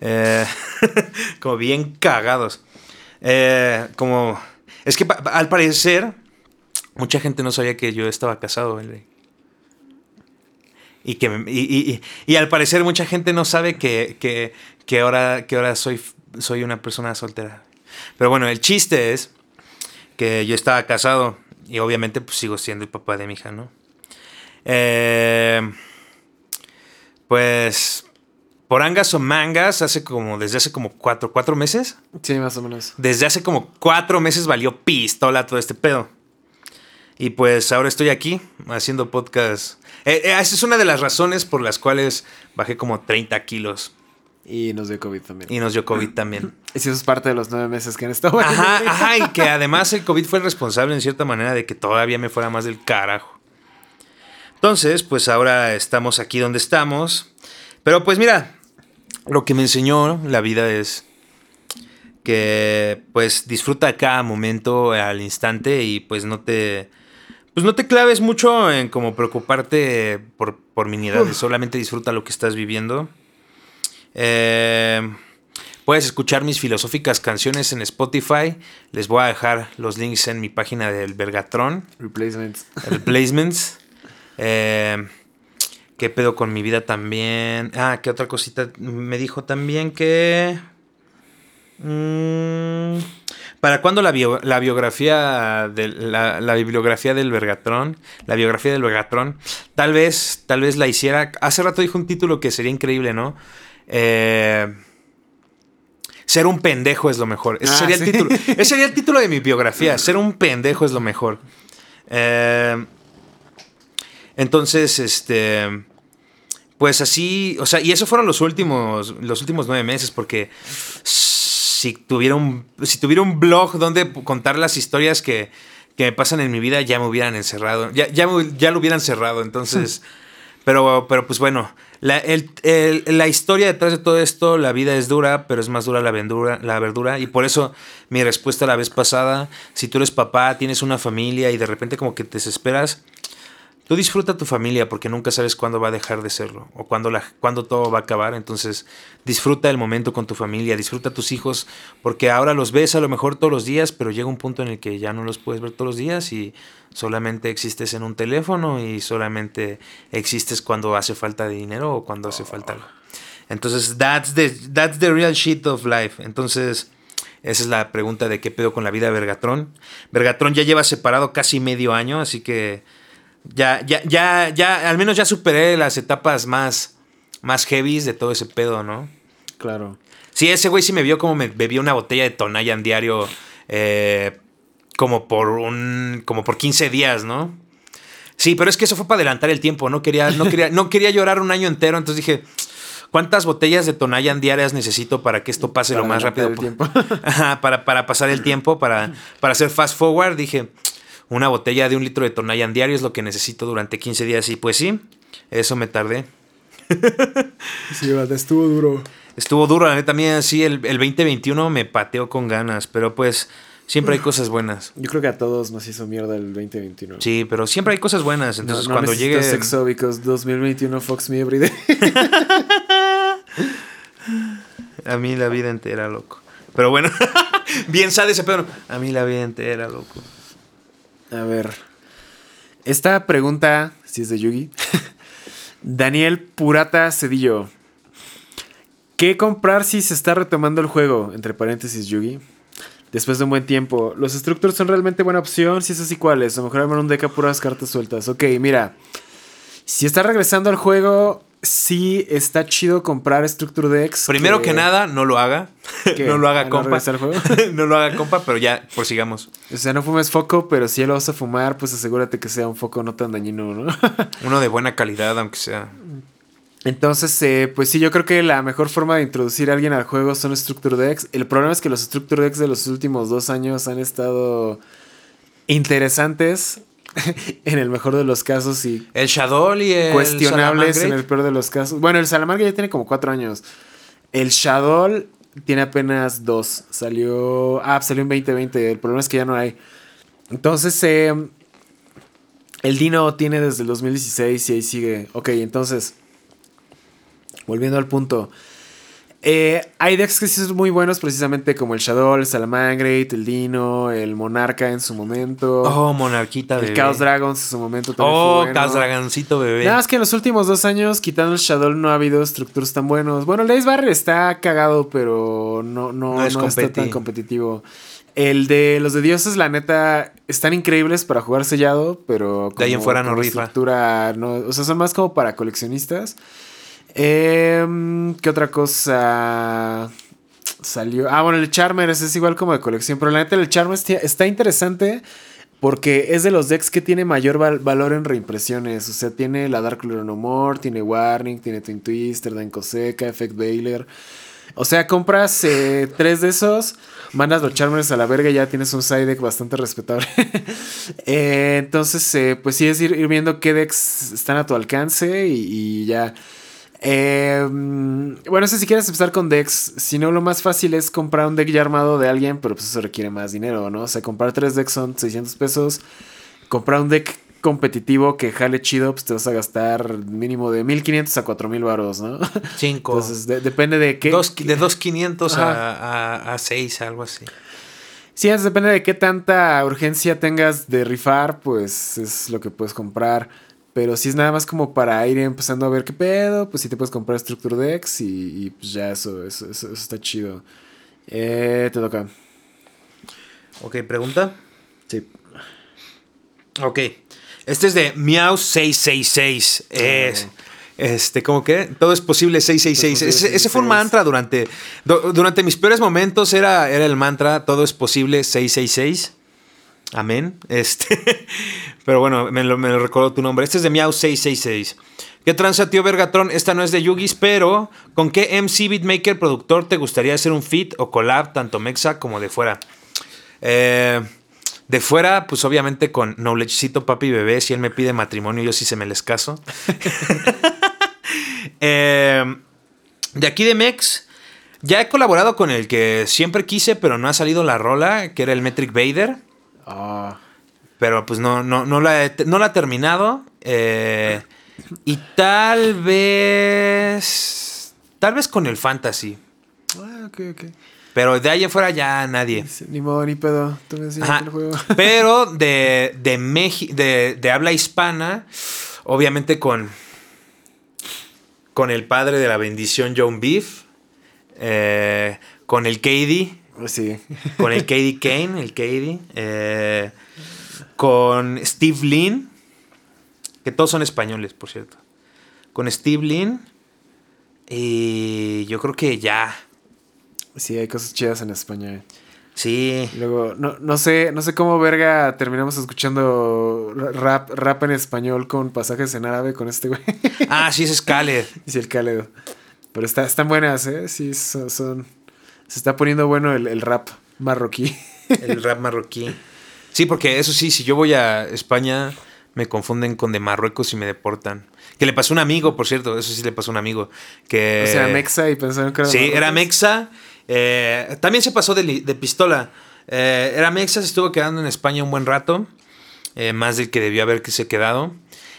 Eh, [laughs] como bien cagados. Eh, como. Es que al parecer. Mucha gente no sabía que yo estaba casado. Y que y- y- y al parecer mucha gente no sabe que, que, que ahora, que ahora soy, soy una persona soltera. Pero bueno, el chiste es que yo estaba casado y obviamente pues sigo siendo el papá de mi hija, ¿no? Eh, pues por angas o mangas, hace como, desde hace como cuatro, cuatro meses, Sí, más o menos. desde hace como cuatro meses valió pistola todo este pedo. Y pues ahora estoy aquí haciendo podcast. Eh, eh, esa es una de las razones por las cuales bajé como 30 kilos. Y nos dio COVID también. Y nos dio COVID [clears throat] también. Y si eso es parte de los nueve meses que han estado. Ajá, ajá, y que [laughs] además el COVID fue el responsable en cierta manera de que todavía me fuera más del carajo. Entonces, pues ahora estamos aquí donde estamos. Pero pues mira, lo que me enseñó la vida es que pues disfruta cada momento al instante y pues no te pues no te claves mucho en como preocuparte por, por miniedades, solamente disfruta lo que estás viviendo. Eh, puedes escuchar mis filosóficas canciones en Spotify. Les voy a dejar los links en mi página del Vergatron, Replacements. Replacements. [laughs] Eh, ¿Qué pedo con mi vida también? Ah, ¿qué otra cosita? Me dijo también que... mm, ¿Para cuándo la, bio- la biografía de la, la bibliografía del Vergatrón? La biografía del Vergatrón. Tal vez, tal vez la hiciera. Hace rato dijo un título que sería increíble, ¿no? Eh, ser un pendejo es lo mejor. Ese Ah, sería sí. el título. Ese sería el título de mi biografía. [laughs] Ser un pendejo es lo mejor. Eh, entonces, este. Pues así. O sea, y eso fueron los últimos. Los últimos nueve meses. Porque si tuviera un. Si tuviera un blog donde contar las historias que, que me pasan en mi vida, ya me hubieran encerrado. Ya, ya, me- ya lo hubieran cerrado. Entonces. [laughs] Pero, pero pues bueno, la, el- el- la historia detrás de todo esto, la vida es dura, pero es más dura la verdura, la verdura. Y por eso mi respuesta la vez pasada, si tú eres papá, tienes una familia y de repente como que te desesperas, tú disfruta tu familia porque nunca sabes cuándo va a dejar de serlo o cuándo, la, cuándo todo va a acabar. Entonces, disfruta el momento con tu familia, disfruta a tus hijos porque ahora los ves a lo mejor todos los días, pero llega un punto en el que ya no los puedes ver todos los días y solamente existes en un teléfono y solamente existes cuando hace falta de dinero o cuando hace falta algo. Entonces, that's the, that's the real shit of life. Entonces, esa es la pregunta de qué pedo con la vida de Vergatrón. Vergatrón ya lleva separado casi medio año, así que ya, ya, ya, ya, al menos ya superé las etapas más, más heavies de todo ese pedo, ¿no? Claro. Sí, ese güey sí me vio como me bebía una botella de Tonayan diario eh, como por un, como por 15 días, ¿no? Sí, pero es que eso fue para adelantar el tiempo, no quería, no quería, no quería llorar un año entero, entonces dije, ¿Cuántas botellas de Tonayan diarias necesito para que esto pase Para lo más rápido? el po- tiempo. [laughs] Ajá, para, para pasar el tiempo, para, para hacer fast forward. Dije, una botella de un litro de Tonayan diario es lo que necesito durante 15 días. Y pues sí, eso me tardé. [laughs] Sí, estuvo duro. Estuvo duro, la neta mía, sí, el, el 2021 me pateó con ganas, pero pues siempre hay cosas buenas. Yo creo que a todos nos hizo mierda el 2021. Sí, pero siempre hay cosas buenas. No, Entonces no cuando necesito llegue... sexo because 2021 fucks me every day. [laughs] A mí la vida entera, loco. Pero bueno, [laughs] bien sabe ese pedo. A mí la vida entera, loco. A ver. Esta pregunta, si es de Yugi. [laughs] Daniel Purata Cedillo. ¿Qué comprar si se está retomando el juego? Entre paréntesis, Yugi. Después de un buen tiempo. ¿Los Structures son realmente buena opción? Si es así, ¿cuáles? A lo mejor armar un deck a puras cartas sueltas. Ok, mira. Si está regresando al juego, sí está chido comprar Structure Decks. Primero que, nada, no lo haga. [laughs] No lo haga, ¿Ah, no compa. juego? [laughs] no lo haga, compa, pero ya, prosigamos. O sea, no fumes foco, pero si ya lo vas a fumar, pues asegúrate que sea un foco no tan dañino, ¿no? [laughs] Uno de buena calidad, aunque sea. Entonces, eh, pues sí, yo creo que la mejor forma de introducir a alguien al juego son Structure Decks. El problema es que los Structure Decks de los últimos dos años han estado interesantes [laughs] en el mejor de los casos y El Shadow y el. cuestionables en el peor de los casos. Bueno, el Salamanca ya tiene como cuatro años. El Shadow tiene apenas dos. Salió. Ah, salió en 2020. El problema es que ya no hay. Entonces, eh, el Dino tiene desde el 2016 y ahí sigue. Ok, entonces. Volviendo al punto. Eh, hay decks que sí son muy buenos, precisamente como el Shadow, el Salamangreat, el Dino, el Monarca en su momento. Oh, Monarquita el bebé. Chaos Dragons en su momento también fue Oh, bueno. Chaos Dragoncito bebé. Nada más que en los últimos dos años, quitando el Shadow, no ha habido estructuras tan buenos. Bueno, el Ace Barrier está cagado, pero no, no, No no, es está tan competitivo. El de los de dioses, la neta, están increíbles para jugar sellado, pero De ahí en fuera no como rifa. estructura, no, o sea, son más como para coleccionistas. Em, ¿Qué otra cosa salió? Ah, bueno, el Charmer ese es igual como de colección, pero la neta el Charmer está- interesante porque es de los decks que tiene mayor val- valor en reimpresiones. O sea, tiene la Dark Lord No More, tiene Warning, tiene Twin Twister, Danko Seca, Effect Baylor. O sea, compras eh, tres de esos, mandas los Charmers a la verga y ya tienes un side deck bastante respetable. [laughs] Eh, entonces, eh, pues sí es ir, viendo qué decks están a tu alcance y ya. Eh, bueno, no sé si quieres empezar con decks. Si no, lo más fácil es comprar un deck ya armado de alguien, pero pues eso requiere más dinero, ¿no? O sea, comprar tres decks son 600 pesos. Comprar un deck competitivo que jale chido, pues te vas a gastar mínimo de 1500 a 4000 baros, ¿no? [laughs] Cinco. Entonces, de- depende de qué. Dos- de 2.500 [laughs] Ajá. a, a, a 6, algo así. Sí, es- depende de qué tanta urgencia tengas de rifar, pues es lo que puedes comprar. Pero si es nada más como para ir empezando a ver qué pedo, pues sí te puedes comprar Structure Decks y, y, pues ya eso, eso, eso- eso está chido. Eh, te toca. Ok, pregunta. Sí. Ok. Este es de Meow 666. Es. Este, ¿cómo que? Todo es posible 666. Todo es posible, Ese, ese fue un 666. mantra durante. du- durante mis peores momentos era, era el mantra Todo es posible 666. Amén. Este. [laughs] Pero bueno, me lo, me lo recordó tu nombre. Este es de Meow 666. ¿Qué tranza, tío Vergatron? Esta no es de Yugis, pero ¿con qué MC Beatmaker productor te gustaría hacer un feat o collab, tanto mexa como de fuera? Eh, de fuera, pues obviamente con Knowledgecito Papi Bebé, si él me pide matrimonio, yo sí se me les caso. [laughs] [laughs] Eh, de aquí de Mex, ya he colaborado con el que siempre quise, pero no ha salido la rola, que era el Metric Vader. Ah, Pero pues no, no, no, la, he, no la he terminado. Eh, y tal vez. Tal vez con el fantasy. Ah, ok, ok. Pero de ahí afuera ya nadie. Ni modo, ni pedo. Tú me el juego. [laughs] Pero de, de, Meji- de, de habla hispana, obviamente con, con el padre de la bendición John Beef, eh, con el Cady, Sí. con el Cady Kane, el Cady, eh, con Steve Lin, que todos son españoles, por cierto. Con Steve Lin, y yo creo que ya. Sí, hay cosas chidas en España. eh. Sí. Luego, no, no sé, no sé cómo verga terminamos escuchando rap, rap en español con pasajes en árabe con este güey. Ah, sí, es Scarlett. Dice [laughs] el Khaled. Pero está, están buenas, ¿eh? Sí, son, son- Se está poniendo bueno el, el rap marroquí. El rap marroquí. [laughs] Sí, porque eso sí, si yo voy a España, me confunden con de Marruecos y me deportan. Que le pasó a un amigo, por cierto, eso sí le pasó a un amigo. Que, o sea, Mexa y pensaron que era Sí, era. Mexa. eh, también se pasó de, de pistola. Eh, era Mexa, se estuvo quedando en España un buen rato. eh, más del que debió haber que se quedado.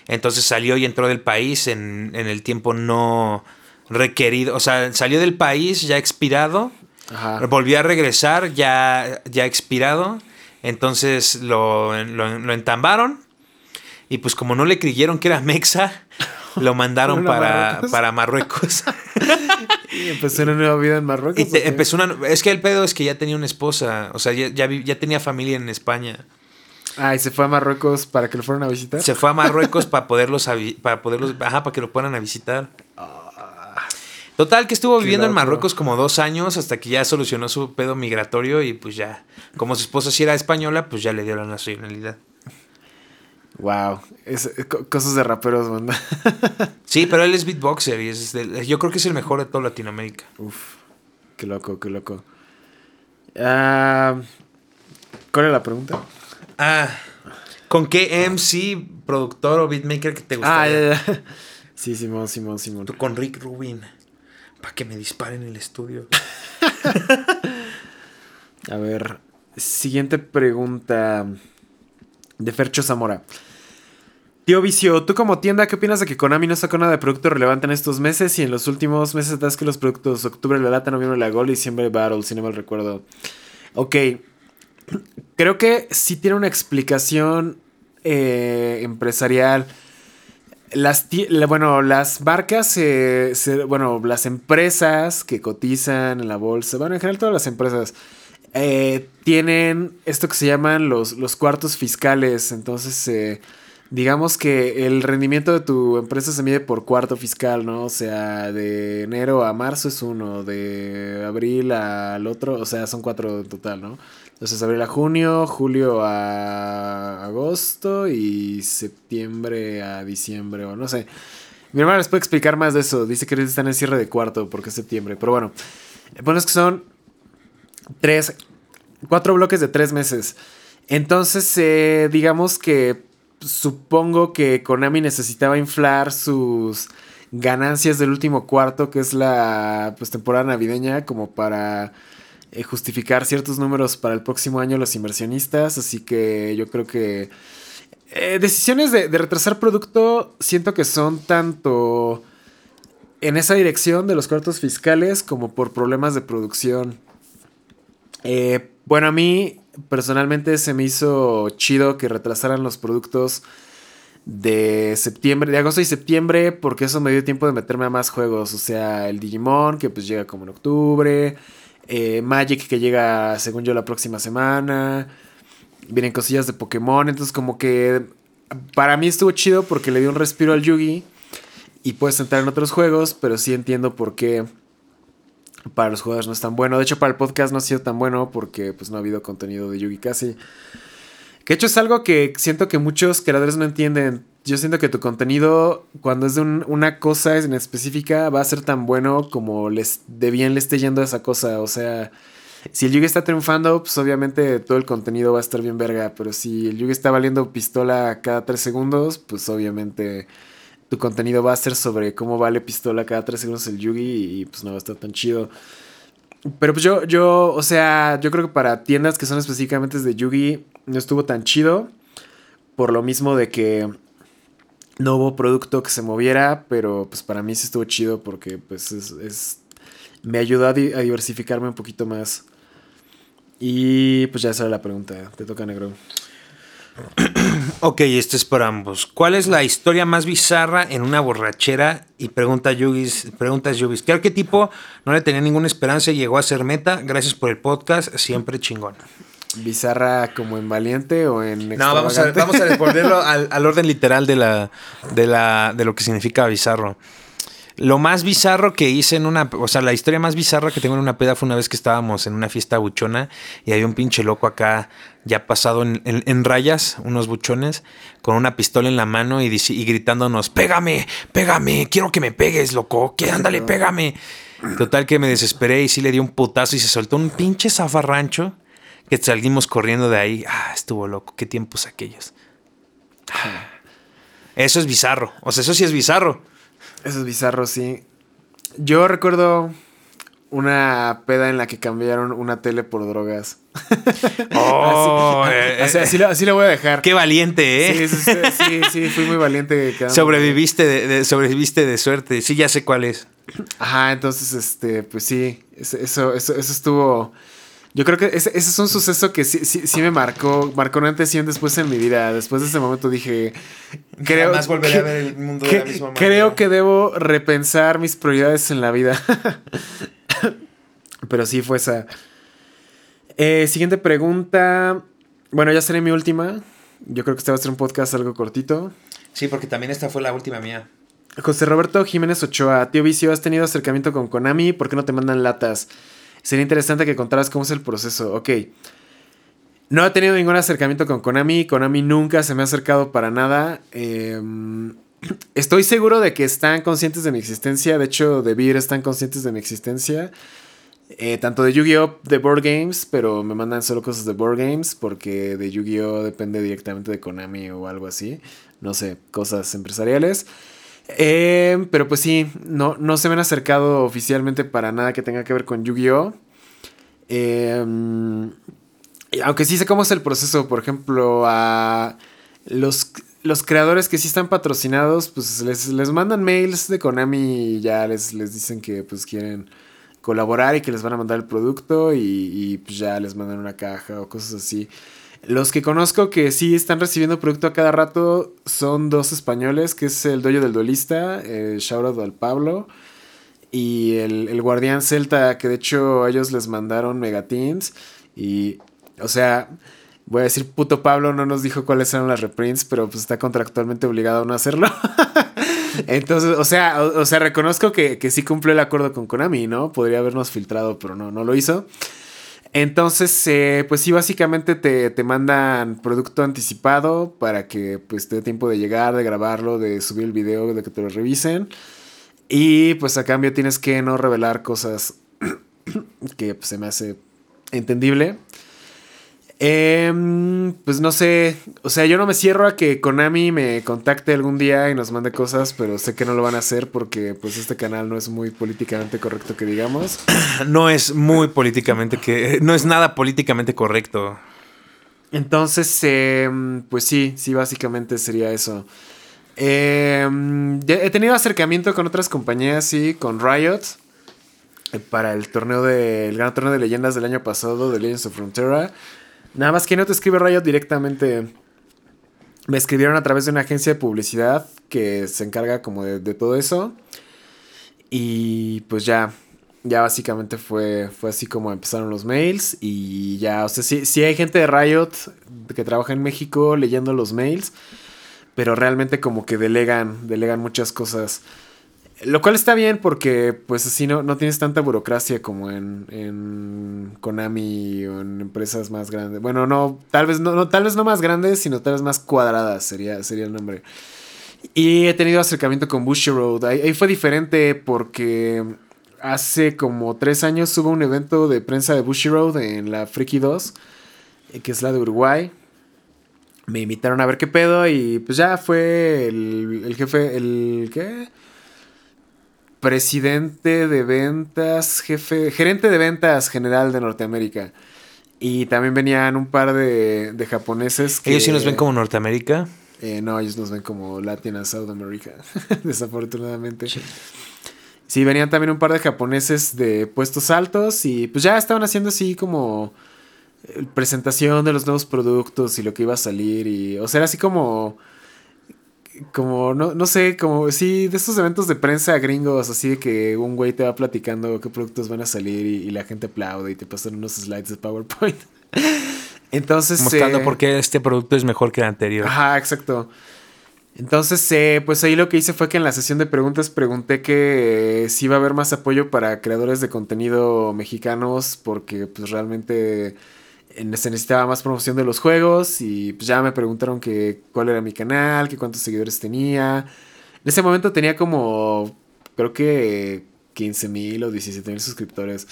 Entonces salió y entró del país en, en el tiempo no requerido. O sea, salió del país ya expirado. Ajá. Volvió a regresar ya, ya expirado. Entonces lo, lo, lo entambaron. Y pues como no le creyeron que era Mexa, lo [laughs] mandaron para, Marruecos. para Marruecos. [laughs] Y empezó una nueva vida en Marruecos. empezó una... Es que el pedo es que ya tenía una esposa. O sea, ya, ya, tenía familia en España. Ah, y se fue a Marruecos para que lo fueran a visitar. Se fue a Marruecos [laughs] para poderlos... Para poderlos ajá, para que lo puedan a visitar. Total, que estuvo Qué viviendo en. Marruecos como dos años hasta que ya solucionó su pedo migratorio y pues ya, como su esposa sí era española, pues ya le dio la nacionalidad. Wow. Es, co- cosas de raperos, banda. [laughs] Sí, pero él es beatboxer y es del- yo creo que es el mejor de toda Latinoamérica. Uf. Qué loco, qué loco. Ah, ¿Cuál es la pregunta? Ah, ¿con qué MC, productor o beatmaker que te Ah, gustaría? ya, ya. [laughs] Sí, Simón, Simón, Simón. Tú con Rick Rubin, para que me disparen en el estudio. [laughs] A ver, siguiente pregunta de Fercho Zamora. Tío Vicio, tú como tienda, ¿qué opinas de que Konami no sacó nada de producto relevante en estos meses y en los últimos meses das que los productos octubre la lata, noviembre la gol y diciembre battle, si no mal recuerdo? Ok, creo que sí tiene una explicación eh, empresarial. Las, bueno, las marcas, eh, bueno, las empresas que cotizan en la bolsa, bueno, en general todas las empresas, eh, tienen esto que se llaman los, los cuartos fiscales. Entonces, eh, digamos que el rendimiento de tu empresa se mide por cuarto fiscal, ¿no? O sea, de enero a marzo es uno, de abril al otro, o sea, son cuatro en total, ¿no? Entonces, abril a junio, julio a agosto y septiembre a diciembre, o no sé. Mi hermana les puede explicar más de eso. Dice que están en cierre de cuarto porque es septiembre. Pero bueno, bueno, es que son tres, cuatro bloques de tres meses. Entonces, eh, digamos que supongo que Konami necesitaba inflar sus ganancias del último cuarto, que es la pues, temporada navideña, como para eh, justificar ciertos números para el próximo año los inversionistas. Así que yo creo que eh, decisiones de, retrasar producto siento que son tanto en esa dirección de los cuartos fiscales como por problemas de producción. Eh, bueno, a mí personalmente se me hizo chido que retrasaran los productos de septiembre, de agosto y septiembre, porque eso me dio tiempo de meterme a más juegos. O sea, el Digimon, que pues llega como en octubre. Eh, Magic, que llega, según yo, la próxima semana. Vienen cosillas de Pokémon. Entonces, como que para mí estuvo chido porque le dio un respiro al Yugi. Y puedes entrar en otros juegos, pero sí entiendo por qué para los jugadores no es tan bueno. De hecho, para el podcast no ha sido tan bueno porque pues no ha habido contenido de Yugi casi. Que de hecho es algo que siento que muchos creadores no entienden. Yo siento que tu contenido, cuando es de un- una cosa en específica, va a ser tan bueno como les, de bien le esté yendo a esa cosa. O sea, si el Yugi está triunfando, pues obviamente todo el contenido va a estar bien verga. Pero si el Yugi está valiendo pistola cada tres segundos, pues obviamente tu contenido va a ser sobre cómo vale pistola cada tres segundos el Yugi y pues no va a estar tan chido. Pero pues yo, yo, o sea, yo creo que para tiendas que son específicamente de Yugi no estuvo tan chido. Por lo mismo de que no hubo producto que se moviera, pero pues para mí sí estuvo chido porque pues es, me ayudó a, di- a diversificarme un poquito más. Y pues ya esa la pregunta, te toca negro. Ok, este es para ambos. ¿Cuál es la historia más bizarra en una borrachera? Y pregunta Yugis, preguntas Yugis. ¿Qué arquetipo no le tenía ninguna esperanza y llegó a ser meta? Gracias por el podcast, siempre chingón. ¿Bizarra como en valiente o en No, vamos a, vamos a al, al orden literal de, la, de, la, de lo que significa bizarro. Lo más bizarro que hice en una... O sea, la historia más bizarra que tengo en una peda fue una vez que estábamos en una fiesta buchona y había un pinche loco acá ya pasado en, en- en rayas, unos buchones, con una pistola en la mano y, y gritándonos, pégame, pégame, quiero que me pegues, loco, que ándale, pégame. Total que me desesperé y sí le di un putazo y se soltó un pinche zafarrancho que salimos corriendo de ahí. Ah, estuvo loco, qué tiempos aquellos. Ah. Eso es bizarro, o sea, eso sí es bizarro. Eso es bizarro, sí. Yo recuerdo una peda en la que cambiaron una tele por drogas. [laughs] Oh, así, eh, así, así lo, así lo voy a dejar. Qué valiente, ¿eh? Sí, sí, sí, fui muy valiente. Sobreviviste de, de- sobreviviste de suerte. Sí, ya sé cuál es. Ajá, entonces, este, pues sí, eso, eso estuvo. Yo creo que ese, ese es un suceso que sí, sí, sí me marcó, marcó un antes y un después en mi vida. Después de ese momento dije, creo, Jamás volveré que- a ver el mundo de la misma manera. Creo que debo repensar mis prioridades en la vida. [laughs] Pero sí fue esa. Eh, siguiente pregunta. Bueno, ya seré mi última. Yo creo que este va a ser un podcast algo cortito. Sí, porque también esta fue la última mía. José Roberto Jiménez Ochoa, tío Vicio, ¿has tenido acercamiento con Konami? ¿Por qué no te mandan latas? Sería interesante que contaras cómo es el proceso. Ok. No he tenido ningún acercamiento con Konami. Konami nunca se me ha acercado para nada. Eh, [clears throat] estoy seguro de que están conscientes de mi existencia. De hecho, de Beer están conscientes de mi existencia. Eh, tanto de Yu-Gi-Oh! de Board Games, pero me mandan solo cosas de Board Games porque de Yu-Gi-Oh! depende directamente de Konami o algo así. No sé, cosas empresariales. Eh, pero pues sí, no, no se me han acercado oficialmente para nada que tenga que ver con Yu-Gi-Oh! Eh, y aunque sí sé cómo es el proceso, por ejemplo, a los, los creadores que sí están patrocinados, pues les, les mandan mails de Konami y ya les, les dicen que pues quieren colaborar y que les van a mandar el producto y, y, pues ya les mandan una caja o cosas así. Los que conozco que sí están recibiendo producto a cada rato son dos españoles, que es el doyo del duelista, el shoutout al Pablo, y el, el guardián celta, que de hecho ellos les mandaron megateens. Y, o sea, voy a decir, puto Pablo no nos dijo cuáles eran las reprints, pero pues está contractualmente obligado a no hacerlo. [laughs] Entonces, o sea, o, o sea, reconozco que, que sí cumplió el acuerdo con Konami, ¿no? Podría habernos filtrado, pero no, no lo hizo. Entonces, eh, pues sí, básicamente te, te mandan producto anticipado para que pues te dé tiempo de llegar, de grabarlo, de subir el video, de que te lo revisen. Y pues a cambio tienes que no revelar cosas [clears throat] que pues, se me hace entendible. Em, pues no sé, o sea, yo no me cierro a que Konami me contacte algún día y nos mande cosas, pero sé que no lo van a hacer porque pues este canal no es muy políticamente correcto que digamos. [clears throat] No es muy políticamente que. No es nada políticamente correcto. Entonces, em, pues sí, sí, básicamente sería eso. Em, he tenido acercamiento con otras compañías, sí, con Riot. eh, Para el torneo de. El gran torneo de leyendas del año pasado, de Legends of Frontera. Nada más que no te escribe Riot directamente. Me escribieron a través de una agencia de publicidad que se encarga como de, todo eso. Y pues ya. Ya básicamente fue, fue así como empezaron los mails. Y ya, o sea, sí, sí hay gente de Riot que trabaja en México leyendo los mails. Pero realmente como que delegan, delegan muchas cosas. Lo cual está bien porque pues así no, no tienes tanta burocracia como en, en Konami o en empresas más grandes. Bueno, no, tal vez no, tal vez no más grandes, sino tal vez más cuadradas sería, sería el nombre. Y he tenido acercamiento con Bushiroad. Ahí, ahí fue diferente porque hace como tres años hubo un evento de prensa de Bushiroad en la Freaky 2, eh, que es la de Uruguay. Me invitaron a ver qué pedo y pues ya fue el, el jefe, el ¿qué? Presidente de ventas, jefe, gerente de ventas general de Norteamérica. Y también venían un par de, de japoneses que... Ellos sí nos ven como Norteamérica. Eh, no, ellos nos ven como Latin and South America, [laughs] desafortunadamente. Sí. venían también un par de japoneses de puestos altos y pues ya estaban haciendo así como eh, presentación de los nuevos productos y lo que iba a salir y, o sea, era así como como, no, no sé, como, sí, de estos eventos de prensa gringos, así de que un güey te va platicando qué productos van a salir y, la gente aplaude y te pasan unos slides de PowerPoint. [laughs] Entonces. Mostrando eh, por qué este producto es mejor que el anterior. Ajá, exacto. Entonces, eh, pues ahí lo que hice fue que en la sesión de preguntas pregunté que eh, si iba a haber más apoyo para creadores de contenido mexicanos, porque pues realmente se necesitaba más promoción de los juegos y pues ya me preguntaron que cuál era mi canal, que cuántos seguidores tenía. En ese momento tenía como, creo que 15 mil o 17 mil suscriptores.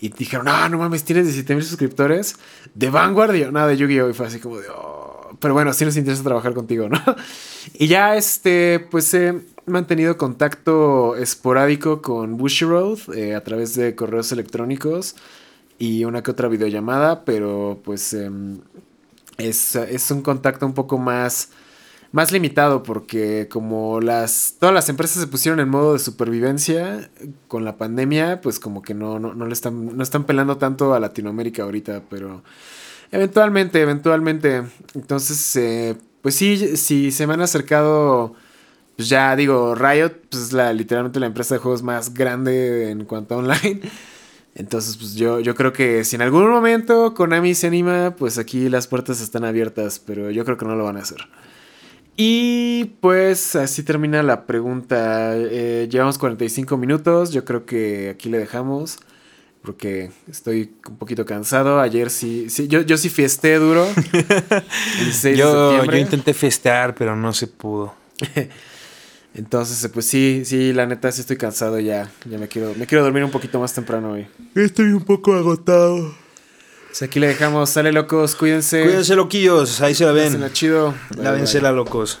Y dijeron, no, no mames, tienes 17 mil suscriptores de Vanguard nada de Yu-Gi-Oh! Y fue así como oh". pero bueno, sí nos interesa trabajar contigo, ¿no? [laughs] y ya, este, pues he mantenido contacto esporádico con Bushiroad eh, a través de correos electrónicos y una que otra videollamada, pero pues em, es, es, un contacto un poco más, más limitado porque como las, todas las empresas se pusieron en modo de supervivencia con la pandemia, pues como que no, no, no le están, no están pelando tanto a Latinoamérica ahorita, pero eventualmente, eventualmente, entonces, eh, pues sí, sí se me han acercado... Pues ya digo, Riot pues es la, literalmente la empresa de juegos más grande en cuanto a online. Entonces, pues yo, yo creo que si en algún momento Konami se anima, pues aquí las puertas están abiertas, pero yo creo que no lo van a hacer. Y pues así termina la pregunta. Eh, llevamos 45 minutos, yo creo que aquí le dejamos. Porque estoy un poquito cansado. Ayer sí, sí yo, yo sí fiesté duro. [laughs] yo, yo intenté festear, pero no se pudo. [laughs] Entonces, pues sí, sí, la neta sí estoy cansado ya. Ya me quiero, me quiero dormir un poquito más temprano hoy. Estoy un poco agotado. Pues aquí le dejamos. Sale locos, cuídense. Cuídense loquillos, ahí se la ven. chido. la locos.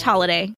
holiday.